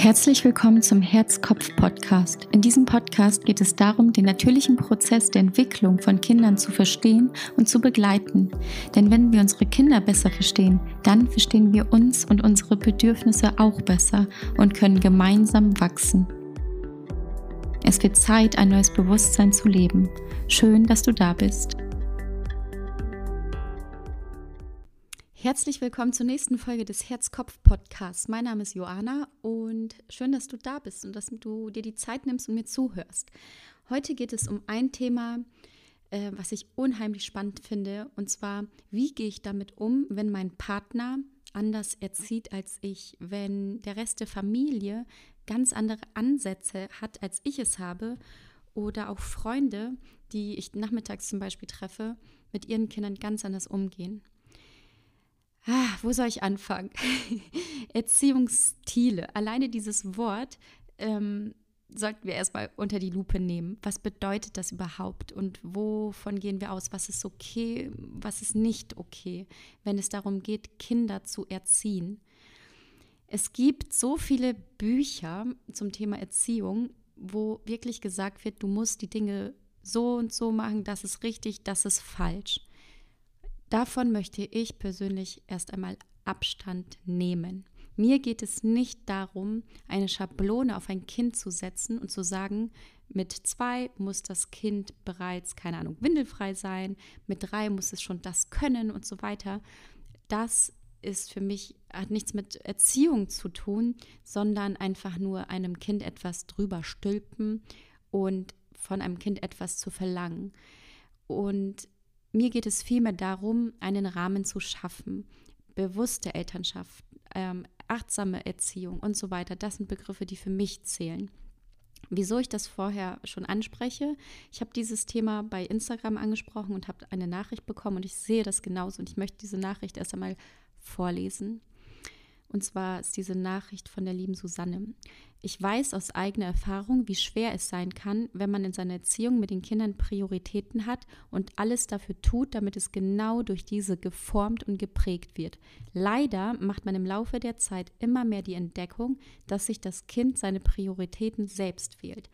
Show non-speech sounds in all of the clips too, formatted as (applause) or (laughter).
Herzlich willkommen zum Herz-Kopf-Podcast. In diesem Podcast geht es darum, den natürlichen Prozess der Entwicklung von Kindern zu verstehen und zu begleiten. Denn wenn wir unsere Kinder besser verstehen, dann verstehen wir uns und unsere Bedürfnisse auch besser und können gemeinsam wachsen. Es wird Zeit, ein neues Bewusstsein zu leben. Schön, dass du da bist. Herzlich willkommen zur nächsten Folge des Herz-Kopf-Podcasts. Mein Name ist Joana und schön, dass du da bist und dass du dir die Zeit nimmst und mir zuhörst. Heute geht es um ein Thema, äh, was ich unheimlich spannend finde, und zwar, wie gehe ich damit um, wenn mein Partner anders erzieht als ich, wenn der Rest der Familie ganz andere Ansätze hat, als ich es habe, oder auch Freunde, die ich nachmittags zum Beispiel treffe, mit ihren Kindern ganz anders umgehen. Ah, wo soll ich anfangen? (laughs) Erziehungsstile. Alleine dieses Wort ähm, sollten wir erstmal unter die Lupe nehmen. Was bedeutet das überhaupt und wovon gehen wir aus? Was ist okay, was ist nicht okay, wenn es darum geht, Kinder zu erziehen? Es gibt so viele Bücher zum Thema Erziehung, wo wirklich gesagt wird, du musst die Dinge so und so machen, das ist richtig, das ist falsch. Davon möchte ich persönlich erst einmal Abstand nehmen. Mir geht es nicht darum, eine Schablone auf ein Kind zu setzen und zu sagen, mit zwei muss das Kind bereits, keine Ahnung, windelfrei sein, mit drei muss es schon das können und so weiter. Das ist für mich, hat nichts mit Erziehung zu tun, sondern einfach nur einem Kind etwas drüber stülpen und von einem Kind etwas zu verlangen. Und mir geht es vielmehr darum, einen Rahmen zu schaffen. Bewusste Elternschaft, ähm, achtsame Erziehung und so weiter. Das sind Begriffe, die für mich zählen. Wieso ich das vorher schon anspreche, ich habe dieses Thema bei Instagram angesprochen und habe eine Nachricht bekommen und ich sehe das genauso und ich möchte diese Nachricht erst einmal vorlesen. Und zwar ist diese Nachricht von der lieben Susanne. Ich weiß aus eigener Erfahrung, wie schwer es sein kann, wenn man in seiner Erziehung mit den Kindern Prioritäten hat und alles dafür tut, damit es genau durch diese geformt und geprägt wird. Leider macht man im Laufe der Zeit immer mehr die Entdeckung, dass sich das Kind seine Prioritäten selbst wählt.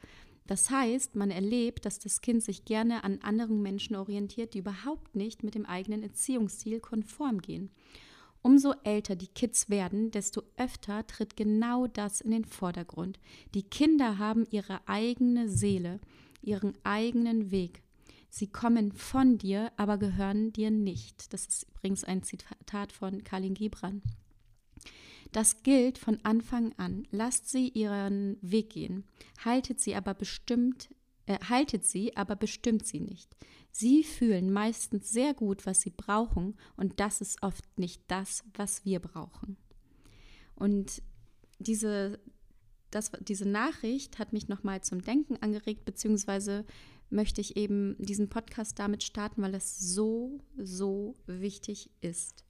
Das heißt, man erlebt, dass das Kind sich gerne an anderen Menschen orientiert, die überhaupt nicht mit dem eigenen Erziehungsstil konform gehen. Umso älter die Kids werden, desto öfter tritt genau das in den Vordergrund. Die Kinder haben ihre eigene Seele, ihren eigenen Weg. Sie kommen von dir, aber gehören dir nicht. Das ist übrigens ein Zitat von Kalin Gibran. Das gilt von Anfang an. Lasst sie ihren Weg gehen. Haltet sie aber bestimmt, äh, haltet sie, aber bestimmt sie nicht. Sie fühlen meistens sehr gut, was sie brauchen und das ist oft nicht das, was wir brauchen. Und diese, das, diese Nachricht hat mich nochmal zum Denken angeregt, beziehungsweise möchte ich eben diesen Podcast damit starten, weil es so, so wichtig ist.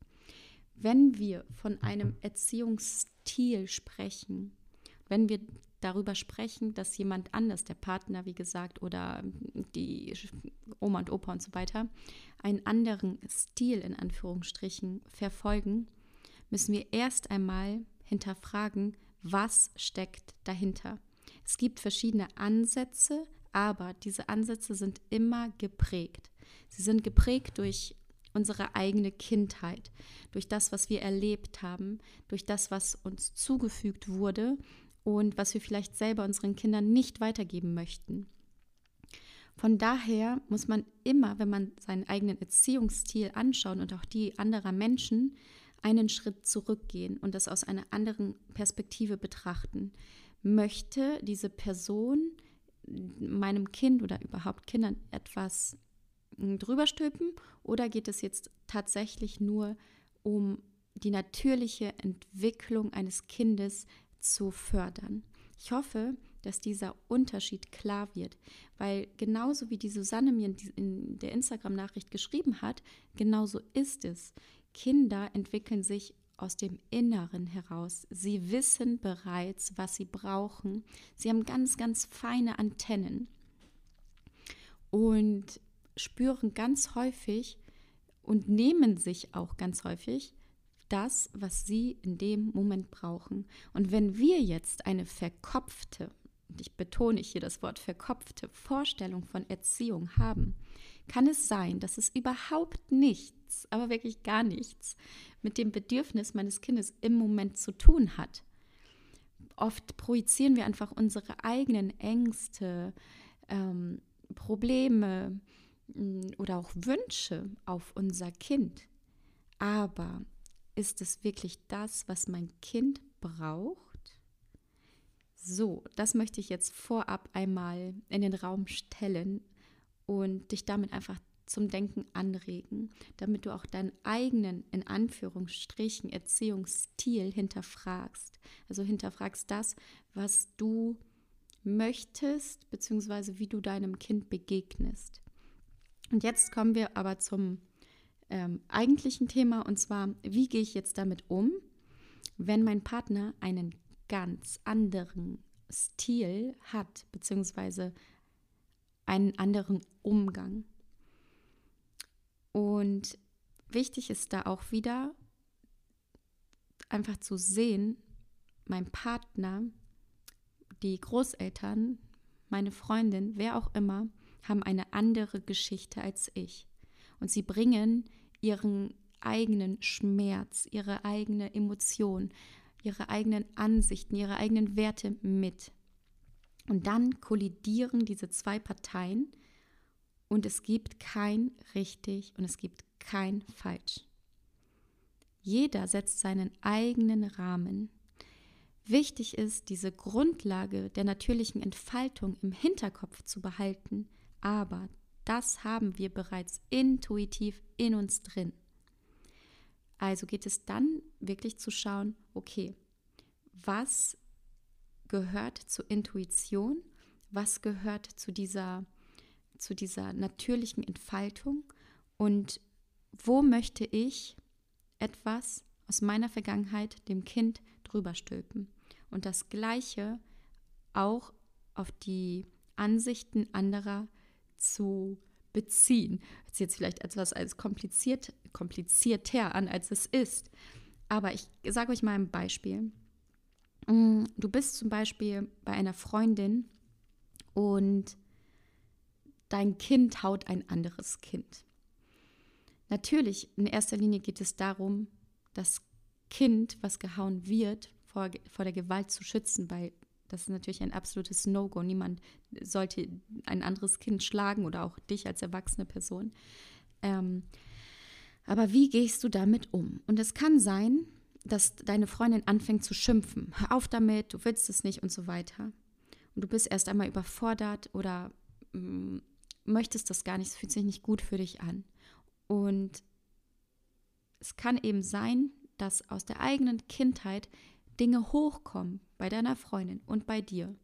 Wenn wir von einem Erziehungsstil sprechen, wenn wir darüber sprechen, dass jemand anders, der Partner, wie gesagt, oder die Oma und Opa und so weiter, einen anderen Stil in Anführungsstrichen verfolgen, müssen wir erst einmal hinterfragen, was steckt dahinter. Es gibt verschiedene Ansätze, aber diese Ansätze sind immer geprägt. Sie sind geprägt durch unsere eigene Kindheit, durch das, was wir erlebt haben, durch das, was uns zugefügt wurde und was wir vielleicht selber unseren Kindern nicht weitergeben möchten. Von daher muss man immer, wenn man seinen eigenen Erziehungsstil anschaut und auch die anderer Menschen, einen Schritt zurückgehen und das aus einer anderen Perspektive betrachten. Möchte diese Person meinem Kind oder überhaupt Kindern etwas hm, drüber stülpen oder geht es jetzt tatsächlich nur um die natürliche Entwicklung eines Kindes zu fördern. Ich hoffe, dass dieser Unterschied klar wird, weil genauso wie die Susanne mir in der Instagram-Nachricht geschrieben hat, genauso ist es. Kinder entwickeln sich aus dem Inneren heraus. Sie wissen bereits, was sie brauchen. Sie haben ganz, ganz feine Antennen und spüren ganz häufig und nehmen sich auch ganz häufig das, was sie in dem Moment brauchen. Und wenn wir jetzt eine verkopfte, ich betone hier das Wort verkopfte Vorstellung von Erziehung haben, kann es sein, dass es überhaupt nichts, aber wirklich gar nichts mit dem Bedürfnis meines Kindes im Moment zu tun hat. Oft projizieren wir einfach unsere eigenen Ängste, ähm, Probleme mm, oder auch Wünsche auf unser Kind. Aber ist es wirklich das, was mein Kind braucht? So, das möchte ich jetzt vorab einmal in den Raum stellen und dich damit einfach zum Denken anregen, damit du auch deinen eigenen, in Anführungsstrichen, Erziehungsstil hinterfragst. Also hinterfragst das, was du möchtest, beziehungsweise wie du deinem Kind begegnest. Und jetzt kommen wir aber zum ähm, eigentlichen Thema, und zwar, wie gehe ich jetzt damit um, wenn mein Partner einen ganz anderen Stil hat, beziehungsweise einen anderen Umgang. Und wichtig ist da auch wieder einfach zu sehen, mein Partner, die Großeltern, meine Freundin, wer auch immer, haben eine andere Geschichte als ich. Und sie bringen ihren eigenen Schmerz, ihre eigene Emotion, ihre eigenen Ansichten, ihre eigenen Werte mit. Und dann kollidieren diese zwei Parteien und es gibt kein richtig und es gibt kein falsch. Jeder setzt seinen eigenen Rahmen. Wichtig ist, diese Grundlage der natürlichen Entfaltung im Hinterkopf zu behalten, aber das haben wir bereits intuitiv in uns drin. Also geht es dann wirklich zu schauen, okay, was gehört zur Intuition, was gehört zu dieser, zu dieser natürlichen Entfaltung und wo möchte ich etwas aus meiner Vergangenheit dem Kind drüber stülpen. Und das Gleiche auch auf die Ansichten anderer zu beziehen. Hört sich jetzt vielleicht etwas als kompliziert, komplizierter an, als es ist. Aber ich sage euch mal ein Beispiel. Mm, du bist zum Beispiel bei einer Freundin und dein Kind haut ein anderes Kind. Natürlich, in erster Linie geht es darum, das Kind, was gehauen wird, vor, vor der Gewalt zu schützen, weil das ist natürlich ein absolutes No-Go. Niemand sollte ein anderes Kind schlagen oder auch dich als erwachsene Person. Ähm, aber wie gehst du damit um? Und es kann sein, dass deine Freundin anfängt zu schimpfen. Hör auf damit, du willst es nicht und so weiter. Und du bist erst einmal überfordert oder mm, möchtest das gar nicht, es fühlt sich nicht gut für dich an. Und es kann eben sein, dass aus der eigenen Kindheit Dinge hochkommen bei deiner Freundin und bei dir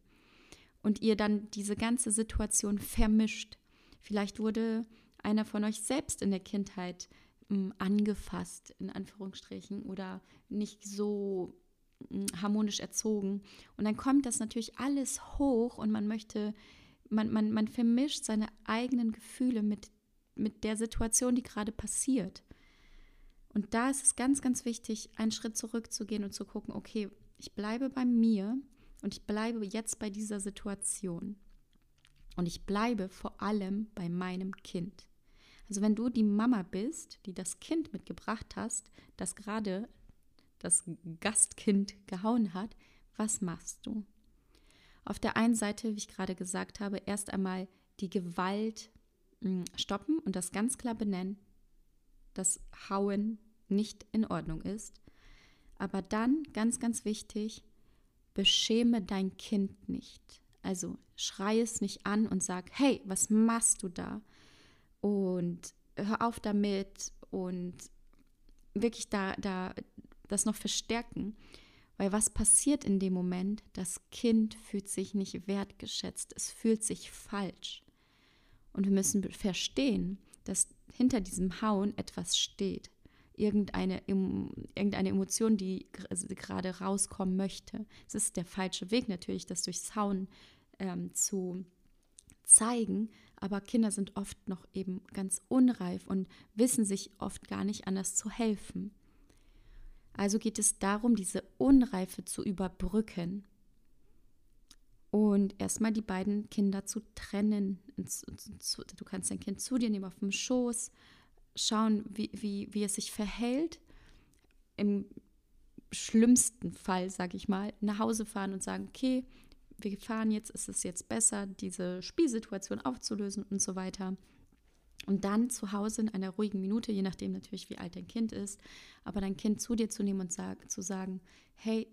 und ihr dann diese ganze Situation vermischt. Vielleicht wurde einer von euch selbst in der Kindheit ähm, angefasst, in Anführungsstrichen, oder nicht so ähm, harmonisch erzogen. Und dann kommt das natürlich alles hoch und man möchte, man, man, man vermischt seine eigenen Gefühle mit, mit der Situation, die gerade passiert. Und da ist es ganz, ganz wichtig, einen Schritt zurückzugehen und zu gucken, okay, ich bleibe bei mir und ich bleibe jetzt bei dieser Situation. Und ich bleibe vor allem bei meinem Kind. Also wenn du die Mama bist, die das Kind mitgebracht hast, das gerade das Gastkind gehauen hat, was machst du? Auf der einen Seite, wie ich gerade gesagt habe, erst einmal die Gewalt hm, stoppen und das ganz klar benennen, dass Hauen nicht in Ordnung ist. Aber dann, ganz, ganz wichtig, beschäme dein Kind nicht. Also schrei es nicht an und sag, hey, was machst du da? Und hör auf damit und wirklich da, da das noch verstärken. Weil was passiert in dem Moment? Das Kind fühlt sich nicht wertgeschätzt, es fühlt sich falsch. Und wir müssen verstehen, dass hinter diesem Hauen etwas steht irgendeine, irgendeine Emotion, die gerade rauskommen möchte. Es ist der falsche Weg natürlich, das durchs Hauen ähm, zu zeigen, aber Kinder sind oft noch eben ganz unreif und wissen sich oft gar nicht anders zu helfen. Also geht es darum, diese Unreife zu überbrücken und erstmal die beiden Kinder zu trennen. Du kannst dein Kind zu dir nehmen auf dem Schoß, schauen, wie, wie, wie es sich verhält. Im schlimmsten Fall, sage ich mal, nach Hause fahren und sagen, okay, wir fahren jetzt, ist es jetzt besser, diese Spielsituation aufzulösen und so weiter. Und dann zu Hause in einer ruhigen Minute, je nachdem natürlich, wie alt dein Kind ist, aber dein Kind zu dir zu nehmen und sag, zu sagen, hey,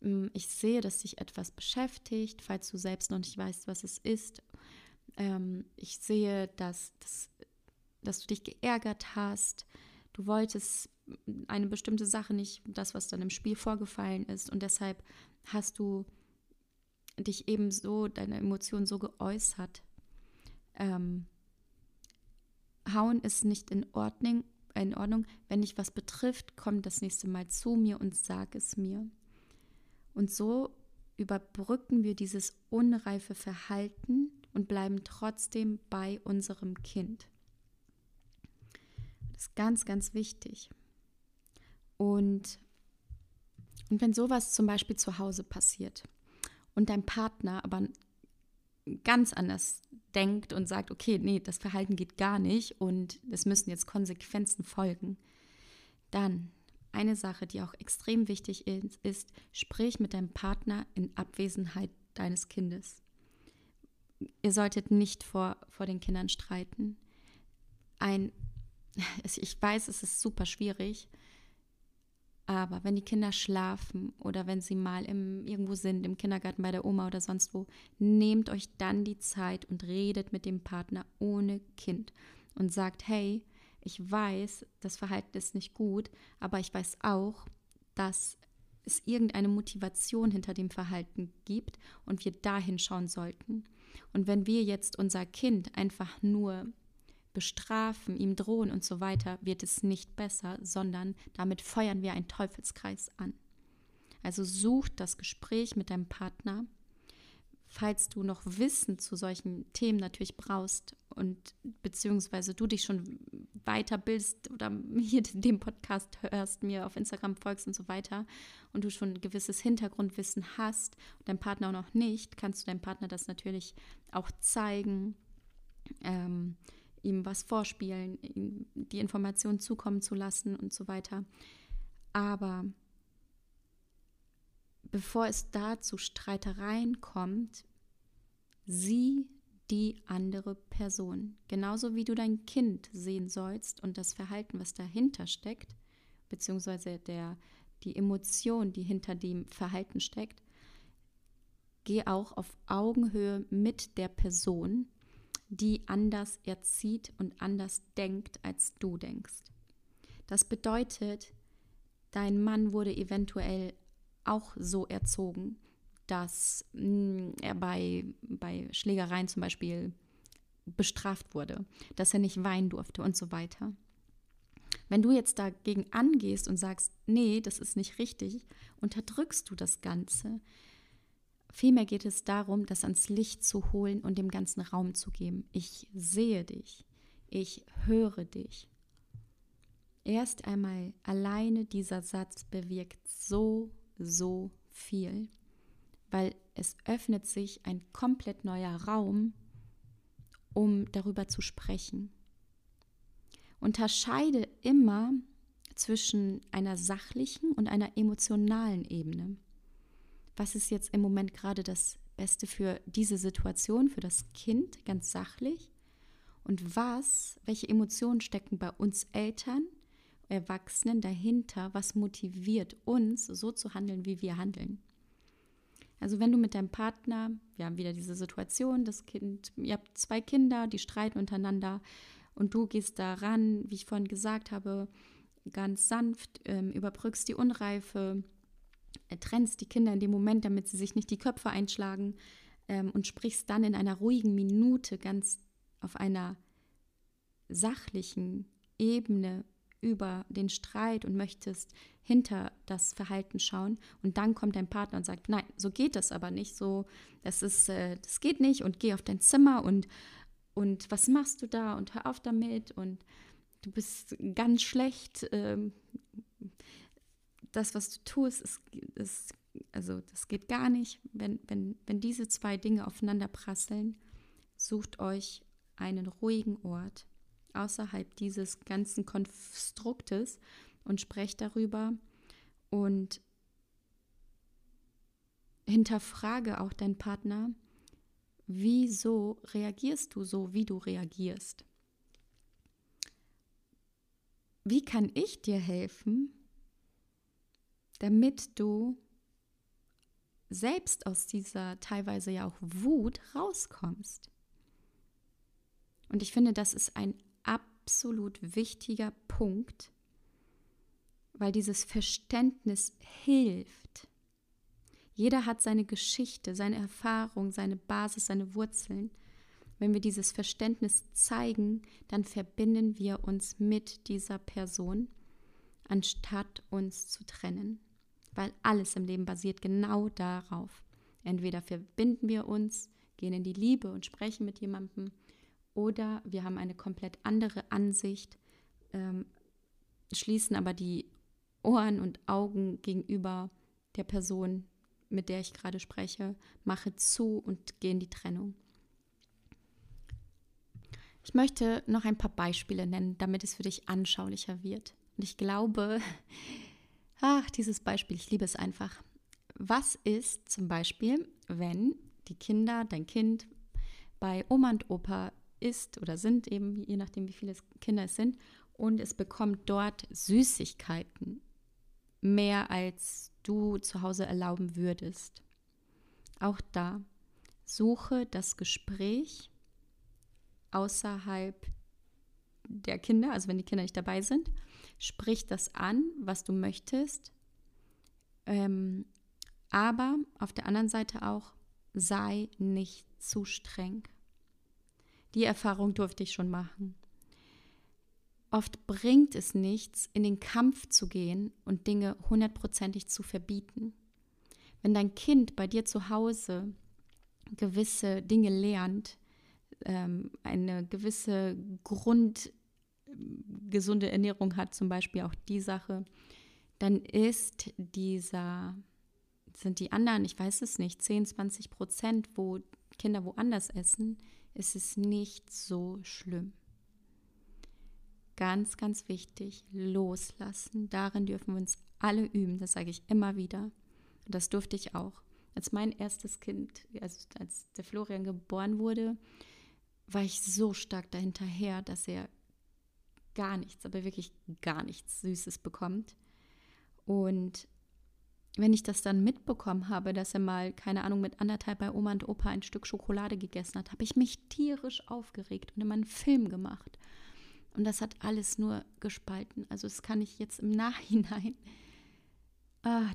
mm, ich sehe, dass dich etwas beschäftigt, falls du selbst noch nicht weißt, was es ist. Ähm, ich sehe, dass, dass, dass du dich geärgert hast. Du wolltest eine bestimmte Sache nicht, das, was dann im Spiel vorgefallen ist. Und deshalb hast du dich eben so, deine Emotionen so geäußert. Ähm, Hauen ist nicht in Ordnung, in Ordnung. Wenn dich was betrifft, komm das nächste Mal zu mir und sag es mir. Und so überbrücken wir dieses unreife Verhalten und bleiben trotzdem bei unserem Kind. Ist ganz, ganz wichtig. Und, und wenn sowas zum Beispiel zu Hause passiert und dein Partner aber ganz anders denkt und sagt, okay, nee, das Verhalten geht gar nicht und es müssen jetzt Konsequenzen folgen, dann eine Sache, die auch extrem wichtig ist, ist, sprich mit deinem Partner in Abwesenheit deines Kindes. Ihr solltet nicht vor, vor den Kindern streiten. Ein, ich weiß, es ist super schwierig, aber wenn die Kinder schlafen oder wenn sie mal im, irgendwo sind, im Kindergarten bei der Oma oder sonst wo, nehmt euch dann die Zeit und redet mit dem Partner ohne Kind und sagt, hey, ich weiß, das Verhalten ist nicht gut, aber ich weiß auch, dass es irgendeine Motivation hinter dem Verhalten gibt und wir dahin schauen sollten. Und wenn wir jetzt unser Kind einfach nur bestrafen, ihm drohen und so weiter, wird es nicht besser, sondern damit feuern wir einen Teufelskreis an. Also such das Gespräch mit deinem Partner. Falls du noch Wissen zu solchen Themen natürlich brauchst und beziehungsweise du dich schon weiterbildest oder (laughs) hier den Podcast hörst, mir auf Instagram folgst und so weiter und du schon ein gewisses Hintergrundwissen hast und dein Partner auch noch nicht, kannst du deinem Partner das natürlich auch zeigen. Ähm, ihm was vorspielen, ihm die Informationen zukommen zu lassen und so weiter. Aber bevor es da zu Streitereien kommt, sieh die andere Person. Genauso wie du dein Kind sehen sollst und das Verhalten, was dahinter steckt, beziehungsweise der, die Emotion, die hinter dem Verhalten steckt, geh auch auf Augenhöhe mit der Person die anders erzieht und anders denkt, als du denkst. Das bedeutet, dein Mann wurde eventuell auch so erzogen, dass mh, hm, er bei, bei Schlägereien zum Beispiel bestraft wurde, dass er nicht weinen durfte und so weiter. Wenn du jetzt dagegen angehst und sagst, nee, das ist nicht richtig, unterdrückst du das Ganze. Vielmehr geht es darum, das ans Licht zu holen und dem ganzen Raum zu geben. Ich sehe dich. Ich höre dich. Erst einmal alleine dieser Satz bewirkt so, so viel, weil es öffnet sich ein komplett neuer Raum, um darüber zu sprechen. Unterscheide immer zwischen einer sachlichen und einer emotionalen Ebene was ist jetzt im Moment gerade das Beste für diese Situation, für das Kind, ganz sachlich? Und was, welche Emotionen stecken bei uns Eltern, Erwachsenen dahinter? Was motiviert uns, so zu handeln, wie wir handeln? Also wenn du mit deinem Partner, wir haben wieder diese Situation, das Kind, ihr habt zwei Kinder, die streiten untereinander und du gehst daran, wie ich vorhin gesagt habe, ganz sanft, ähm, überbrückst die Unreife, trennst die Kinder in dem Moment, damit sie sich nicht die Köpfe einschlagen ähm, und sprichst dann in einer ruhigen Minute ganz auf einer sachlichen Ebene über den Streit und möchtest hinter das Verhalten schauen. Und dann kommt dein Partner und sagt, nein, so geht das aber nicht, so das ist, äh, das geht nicht und geh auf dein Zimmer und und was machst du da und hör auf damit und du bist ganz schlecht, ähm, das, was du tust, ist, ist also das geht gar nicht. Wenn, wenn, wenn diese zwei Dinge aufeinander prasseln, sucht euch einen ruhigen Ort außerhalb dieses ganzen Konstruktes und sprecht darüber und hinterfrage auch deinen Partner, wieso reagierst du so, wie du reagierst? Wie kann ich dir helfen, damit du selbst aus dieser teilweise ja auch Wut rauskommst? Und ich finde, das ist ein absolut wichtiger Punkt, weil dieses Verständnis hilft. Jeder hat seine Geschichte, seine Erfahrung, seine Basis, seine Wurzeln. Wenn wir dieses Verständnis zeigen, dann verbinden wir uns mit dieser Person, anstatt uns zu trennen. Weil alles im Leben basiert genau darauf. Entweder verbinden wir uns, gehen in die Liebe und sprechen mit jemandem, oder wir haben eine komplett andere Ansicht, ähm, schließen aber die Ohren und Augen gegenüber der Person, mit der ich gerade spreche, mache zu und gehe in die Trennung. Ich möchte noch ein paar Beispiele nennen, damit es für dich anschaulicher wird. Und ich glaube, ach, dieses Beispiel, ich liebe es einfach. Was ist zum Beispiel, wenn die Kinder, dein Kind bei Oma und Opa ist oder sind eben, je nachdem wie viele Kinder es sind, und es bekommt dort Süßigkeiten mehr als du zu Hause erlauben würdest. Auch da suche das Gespräch außerhalb der Kinder, also wenn die Kinder nicht dabei sind, sprich das an, was du möchtest. Ähm, aber auf der anderen Seite auch, sei nicht zu streng. Die Erfahrung durfte ich schon machen. Oft bringt es nichts, in den Kampf zu gehen und Dinge hundertprozentig zu verbieten. Wenn dein Kind bei dir zu Hause gewisse Dinge lernt, ähm, eine gewisse grundgesunde Ernährung hat, zum Beispiel auch die Sache, dann ist dieser, sind die anderen, ich weiß es nicht, 10, 20 Prozent, wo Kinder woanders essen, ist es nicht so schlimm. Ganz, ganz wichtig, loslassen. Darin dürfen wir uns alle üben, das sage ich immer wieder. Und das durfte ich auch. Als mein erstes Kind, also als der Florian geboren wurde, war ich so stark dahinterher, dass er gar nichts, aber wirklich gar nichts Süßes bekommt. Und wenn ich das dann mitbekommen habe, dass er mal, keine Ahnung, mit anderthalb bei Oma und Opa ein Stück Schokolade gegessen hat, habe ich mich tierisch aufgeregt und immer einen Film gemacht. Und das hat alles nur gespalten. Also das kann ich jetzt im (laughs) Nachhinein, ah,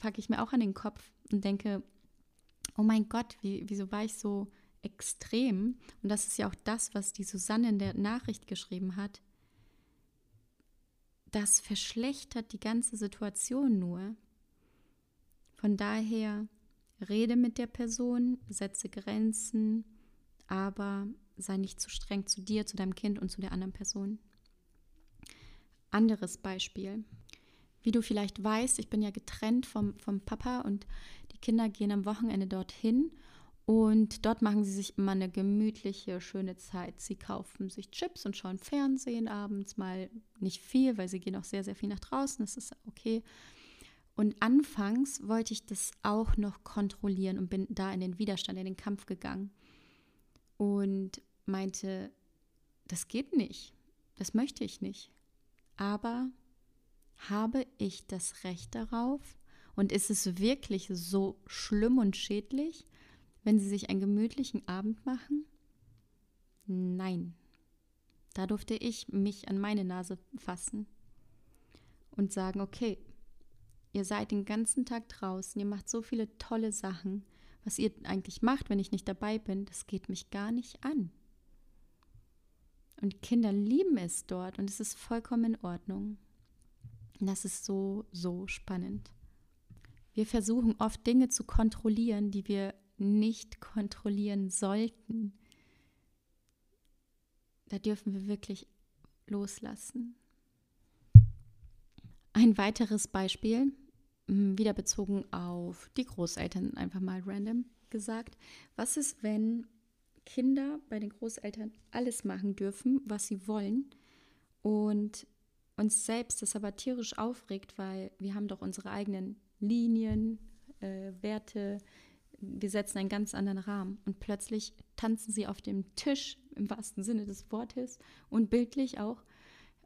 packe ich mir auch an den Kopf und denke, oh mein Gott, wie, wieso war ich so extrem? Und das ist ja auch das, was die Susanne in der Nachricht geschrieben hat. Das verschlechtert die ganze Situation nur. Von daher rede mit der Person, setze Grenzen, aber sei nicht zu streng zu dir, zu deinem Kind und zu der anderen Person. Anderes Beispiel. Wie du vielleicht weißt, ich bin ja getrennt vom, vom Papa und die Kinder gehen am Wochenende dorthin und dort machen sie sich immer eine gemütliche, schöne Zeit. Sie kaufen sich Chips und schauen Fernsehen abends mal nicht viel, weil sie gehen auch sehr, sehr viel nach draußen. Das ist okay. Und anfangs wollte ich das auch noch kontrollieren und bin da in den Widerstand, in den Kampf gegangen und meinte, das geht nicht, das möchte ich nicht. Aber habe ich das Recht darauf? Und ist es wirklich so schlimm und schädlich, wenn sie sich einen gemütlichen Abend machen? Nein. Da durfte ich mich an meine Nase fassen und sagen, okay, Ihr seid den ganzen Tag draußen, ihr macht so viele tolle Sachen. Was ihr eigentlich macht, wenn ich nicht dabei bin, das geht mich gar nicht an. Und Kinder lieben es dort und es ist vollkommen in Ordnung. Das ist so, so spannend. Wir versuchen oft Dinge zu kontrollieren, die wir nicht kontrollieren sollten. Da dürfen wir wirklich loslassen. Ein weiteres Beispiel, hm, wieder bezogen auf die Großeltern, einfach mal random gesagt. Was ist, wenn Kinder bei den Großeltern alles machen dürfen, was sie wollen und uns selbst das aber tierisch aufregt, weil wir haben doch unsere eigenen Linien, äh, Werte, wir setzen einen ganz anderen Rahmen und plötzlich tanzen sie auf dem Tisch im wahrsten Sinne des Wortes und bildlich auch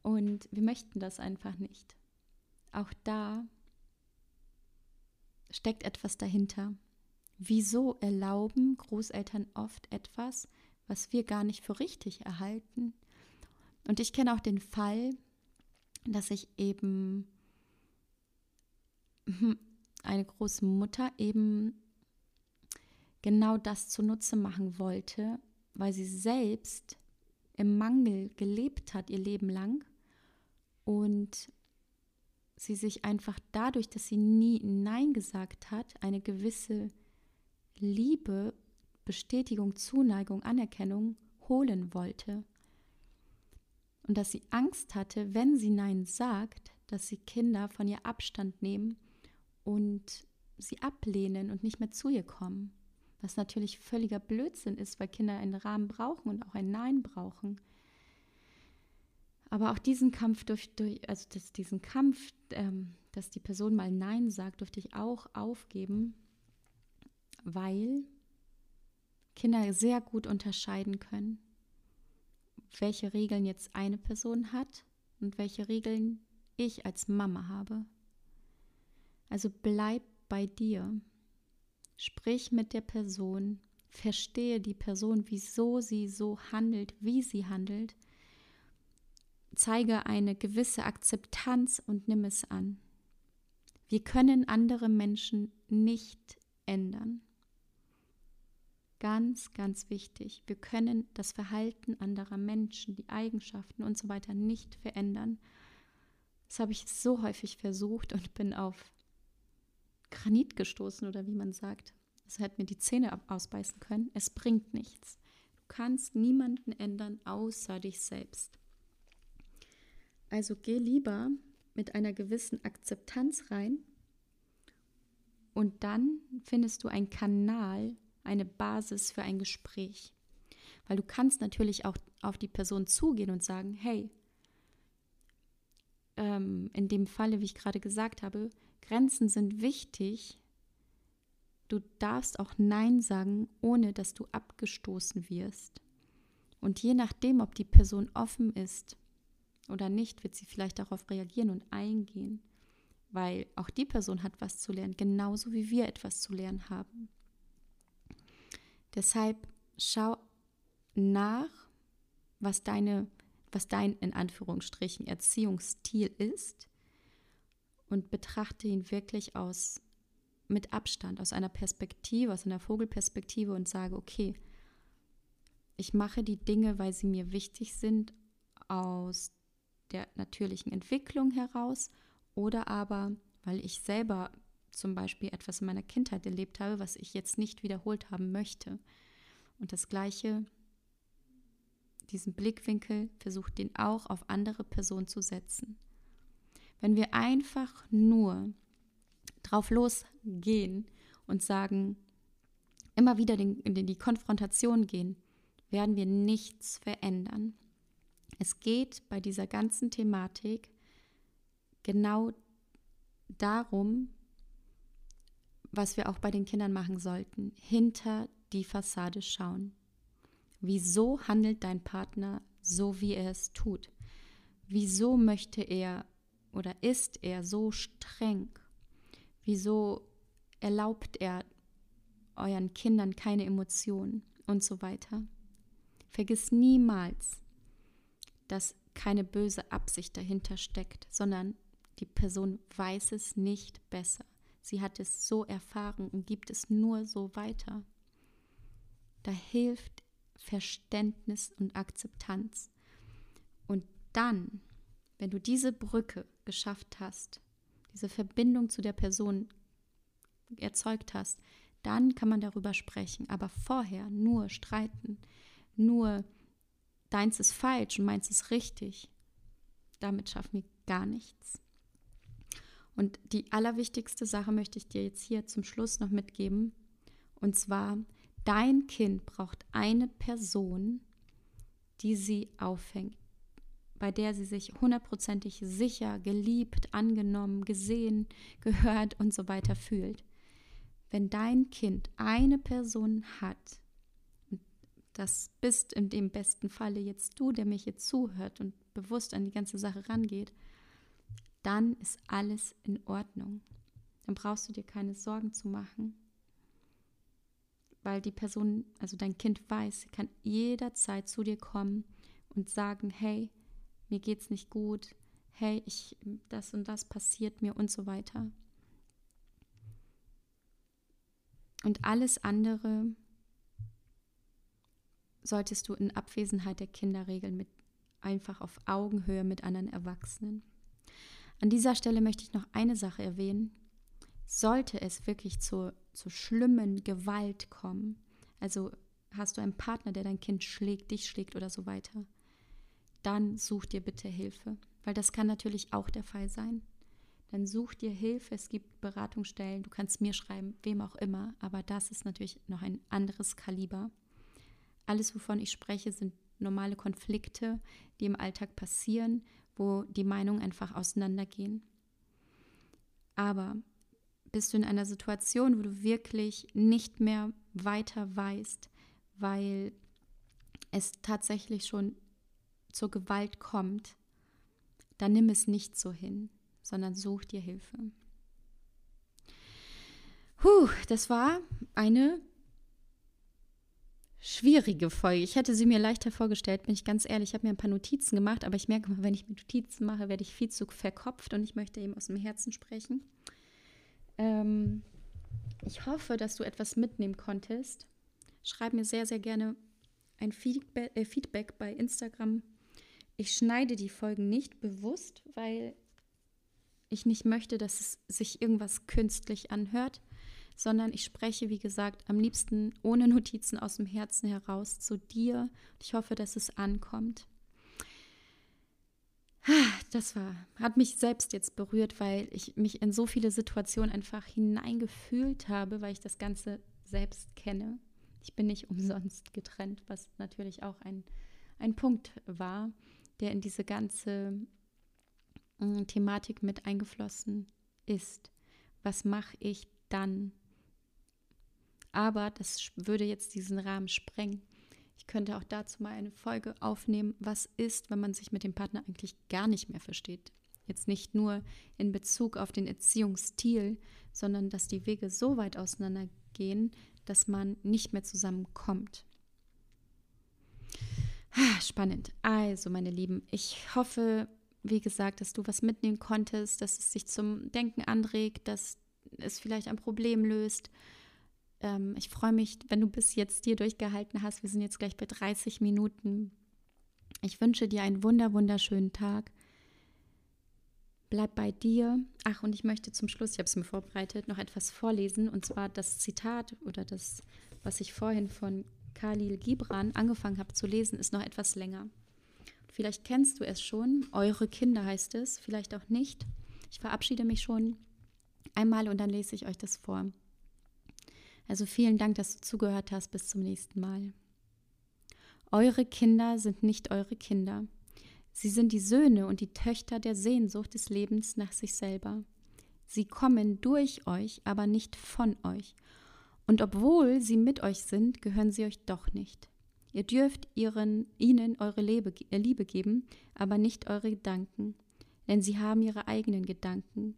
und wir möchten das einfach nicht. Auch da steckt etwas dahinter. Wieso erlauben Großeltern oft etwas, was wir gar nicht für richtig erhalten? Und ich kenne auch den Fall, dass ich eben (laughs) eine große Mutter eben genau das zunutze machen wollte, weil sie selbst im Mangel gelebt hat ihr Leben lang und sie sich einfach dadurch, dass sie nie Nein gesagt hat, eine gewisse Liebe, Bestätigung, Zuneigung, Anerkennung holen wollte. Und dass sie Angst hatte, wenn sie Nein sagt, dass sie Kinder von ihr Abstand nehmen und sie ablehnen und nicht mehr zu ihr kommen. Was natürlich völliger Blödsinn ist, weil Kinder einen Rahmen brauchen und auch ein Nein brauchen. Aber auch diesen Kampf durch, durch also das, diesen Kampf, ähm, dass die Person mal Nein sagt, durfte ich auch aufgeben, weil Kinder sehr gut unterscheiden können, welche Regeln jetzt eine Person hat und welche Regeln ich als Mama habe. Also bleib bei dir. Sprich mit der Person, verstehe die Person, wieso sie so handelt, wie sie handelt. Zeige eine gewisse Akzeptanz und nimm es an. Wir können andere Menschen nicht ändern. Ganz, ganz wichtig. Wir können das Verhalten anderer Menschen, die Eigenschaften und so weiter nicht verändern. Das habe ich so häufig versucht und bin auf Granit gestoßen oder wie man sagt. Das hätte mir die Zähne ausbeißen können. Es bringt nichts. Du kannst niemanden ändern außer dich selbst. Also geh lieber mit einer gewissen Akzeptanz rein und dann findest du einen Kanal, eine Basis für ein Gespräch. Weil du kannst natürlich auch auf die Person zugehen und sagen, hey, ähm, in dem Falle, wie ich gerade gesagt habe, Grenzen sind wichtig. Du darfst auch Nein sagen, ohne dass du abgestoßen wirst. Und je nachdem, ob die Person offen ist oder nicht, wird sie vielleicht darauf reagieren und eingehen, weil auch die Person hat was zu lernen, genauso wie wir etwas zu lernen haben. Deshalb schau nach, was deine, was dein in Anführungsstrichen Erziehungsstil ist und betrachte ihn wirklich aus mit Abstand, aus einer Perspektive, aus einer Vogelperspektive und sage, okay, ich mache die Dinge, weil sie mir wichtig sind, aus der natürlichen Entwicklung heraus oder aber, weil ich selber zum Beispiel etwas in meiner Kindheit erlebt habe, was ich jetzt nicht wiederholt haben möchte. Und das Gleiche, diesen Blickwinkel, versucht den auch auf andere Personen zu setzen. Wenn wir einfach nur drauf losgehen und sagen, immer wieder in die Konfrontation gehen, werden wir nichts verändern. Es geht bei dieser ganzen Thematik genau darum, was wir auch bei den Kindern machen sollten, hinter die Fassade schauen. Wieso handelt dein Partner so, wie er es tut? Wieso möchte er oder ist er so streng? Wieso erlaubt er euren Kindern keine Emotionen und so weiter? Vergiss niemals, dass keine böse Absicht dahinter steckt, sondern die Person weiß es nicht besser. Sie hat es so erfahren und gibt es nur so weiter. Da hilft Verständnis und Akzeptanz. Und dann, wenn du diese Brücke geschafft hast, diese Verbindung zu der Person erzeugt hast, dann kann man darüber sprechen. Aber vorher nur streiten, nur deins ist falsch und meins ist richtig, damit schaffen wir gar nichts. Und die allerwichtigste Sache möchte ich dir jetzt hier zum Schluss noch mitgeben. Und zwar, dein Kind braucht eine Person, die sie auffängt, bei der sie sich hundertprozentig sicher, geliebt, angenommen, gesehen, gehört und so weiter fühlt. Wenn dein Kind eine Person hat, das bist in dem besten Falle jetzt du, der mich jetzt zuhört und bewusst an die ganze Sache rangeht, dann ist alles in Ordnung. Dann brauchst du dir keine Sorgen zu machen, weil die Person, also dein Kind weiß, kann jederzeit zu dir kommen und sagen, hey, mir geht's nicht gut, hey, ich das und das passiert mir und so weiter. Und alles andere solltest du in Abwesenheit der Kinder regeln, mit einfach auf Augenhöhe mit anderen Erwachsenen. An dieser Stelle möchte ich noch eine Sache erwähnen. Sollte es wirklich zu, zu schlimmen Gewalt kommen, also hast du einen Partner, der dein Kind schlägt, dich schlägt oder so weiter, dann such dir bitte Hilfe, weil das kann natürlich auch der Fall sein. Dann such dir Hilfe, es gibt Beratungsstellen, du kannst mir schreiben, wem auch immer, aber das ist natürlich noch ein anderes Kaliber. Alles, wovon ich spreche, sind normale Konflikte, die im Alltag passieren, wo die Meinungen einfach auseinandergehen. Aber bist du in einer Situation, wo du wirklich nicht mehr weiter weißt, weil es tatsächlich schon zur Gewalt kommt, dann nimm es nicht so hin, sondern such dir Hilfe. Puh, das war eine schwierige Folge. Ich hätte sie mir leichter vorgestellt, bin ich ganz ehrlich. Ich habe mir ein paar Notizen gemacht, aber ich merke mal, wenn ich mir Notizen mache, werde ich viel zu verkopft und ich möchte eben aus dem Herzen sprechen. Ähm, ich hoffe, dass du etwas mitnehmen konntest. Schreib mir sehr, sehr gerne ein Feedback, äh, Feedback bei Instagram. Ich schneide die Folgen nicht bewusst, weil ich nicht möchte, dass es sich irgendwas künstlich anhört sondern ich spreche, wie gesagt, am liebsten ohne Notizen aus dem Herzen heraus zu dir. Ich hoffe, dass es ankommt. Das war, hat mich selbst jetzt berührt, weil ich mich in so viele Situationen einfach hineingefühlt habe, weil ich das Ganze selbst kenne. Ich bin nicht umsonst getrennt, was natürlich auch ein, ein Punkt war, der in diese ganze äh, Thematik mit eingeflossen ist. Was mache ich dann, aber das würde jetzt diesen Rahmen sprengen. Ich könnte auch dazu mal eine Folge aufnehmen, was ist, wenn man sich mit dem Partner eigentlich gar nicht mehr versteht. Jetzt nicht nur in Bezug auf den Erziehungsstil, sondern dass die Wege so weit auseinandergehen, dass man nicht mehr zusammenkommt. Ah, spannend. Also, meine Lieben, ich hoffe, wie gesagt, dass du was mitnehmen konntest, dass es dich zum Denken anregt, dass es vielleicht ein Problem löst ähm, ich freue mich, wenn du bis jetzt hier durchgehalten hast. Wir sind jetzt gleich bei 30 Minuten. Ich wünsche dir einen wunder, wunderschönen Tag. Bleib bei dir. Ach, und ich möchte zum Schluss, ich habe es mir vorbereitet, noch etwas vorlesen. Und zwar das Zitat oder das, was ich vorhin von Khalil Gibran angefangen habe zu lesen, ist noch etwas länger. Vielleicht kennst du es schon. Eure Kinder heißt es, vielleicht auch nicht. Ich verabschiede mich schon einmal und dann lese ich euch das vor. Also vielen Dank, dass du zugehört hast. Bis zum nächsten Mal. Eure Kinder sind nicht eure Kinder. Sie sind die Söhne und die Töchter der Sehnsucht des Lebens nach sich selber. Sie kommen durch euch, aber nicht von euch. Und obwohl sie mit euch sind, gehören sie euch doch nicht. Ihr dürft ihren, ihnen eure Liebe, äh, Liebe geben, aber nicht eure Gedanken, denn sie haben ihre eigenen Gedanken.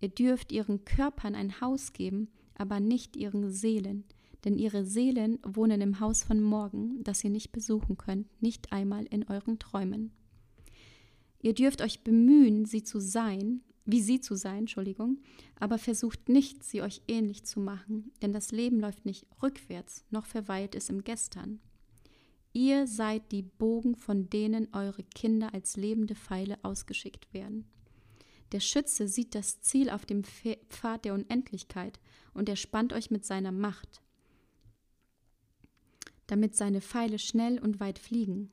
Ihr dürft ihren Körpern ein Haus geben, aber nicht ihren Seelen, denn ihre Seelen wohnen im Haus von morgen, das ihr nicht besuchen könnt, nicht einmal in euren Träumen. Ihr dürft euch bemühen, sie zu sein, wie sie zu sein, Entschuldigung, aber versucht nicht, sie euch ähnlich zu machen, denn das Leben läuft nicht rückwärts, noch verweilt es im Gestern. Ihr seid die Bogen, von denen eure Kinder als lebende Pfeile ausgeschickt werden. Der Schütze sieht das Ziel auf dem Pfad der Unendlichkeit und er spannt euch mit seiner Macht, damit seine Pfeile schnell und weit fliegen.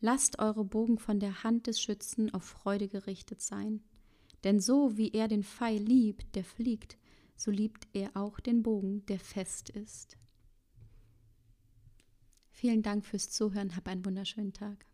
Lasst eure Bogen von der Hand des Schützen auf Freude gerichtet sein. Denn so wie er den Pfeil liebt, der fliegt, so liebt er auch den Bogen, der fest ist. Vielen Dank fürs Zuhören, hab einen wunderschönen Tag.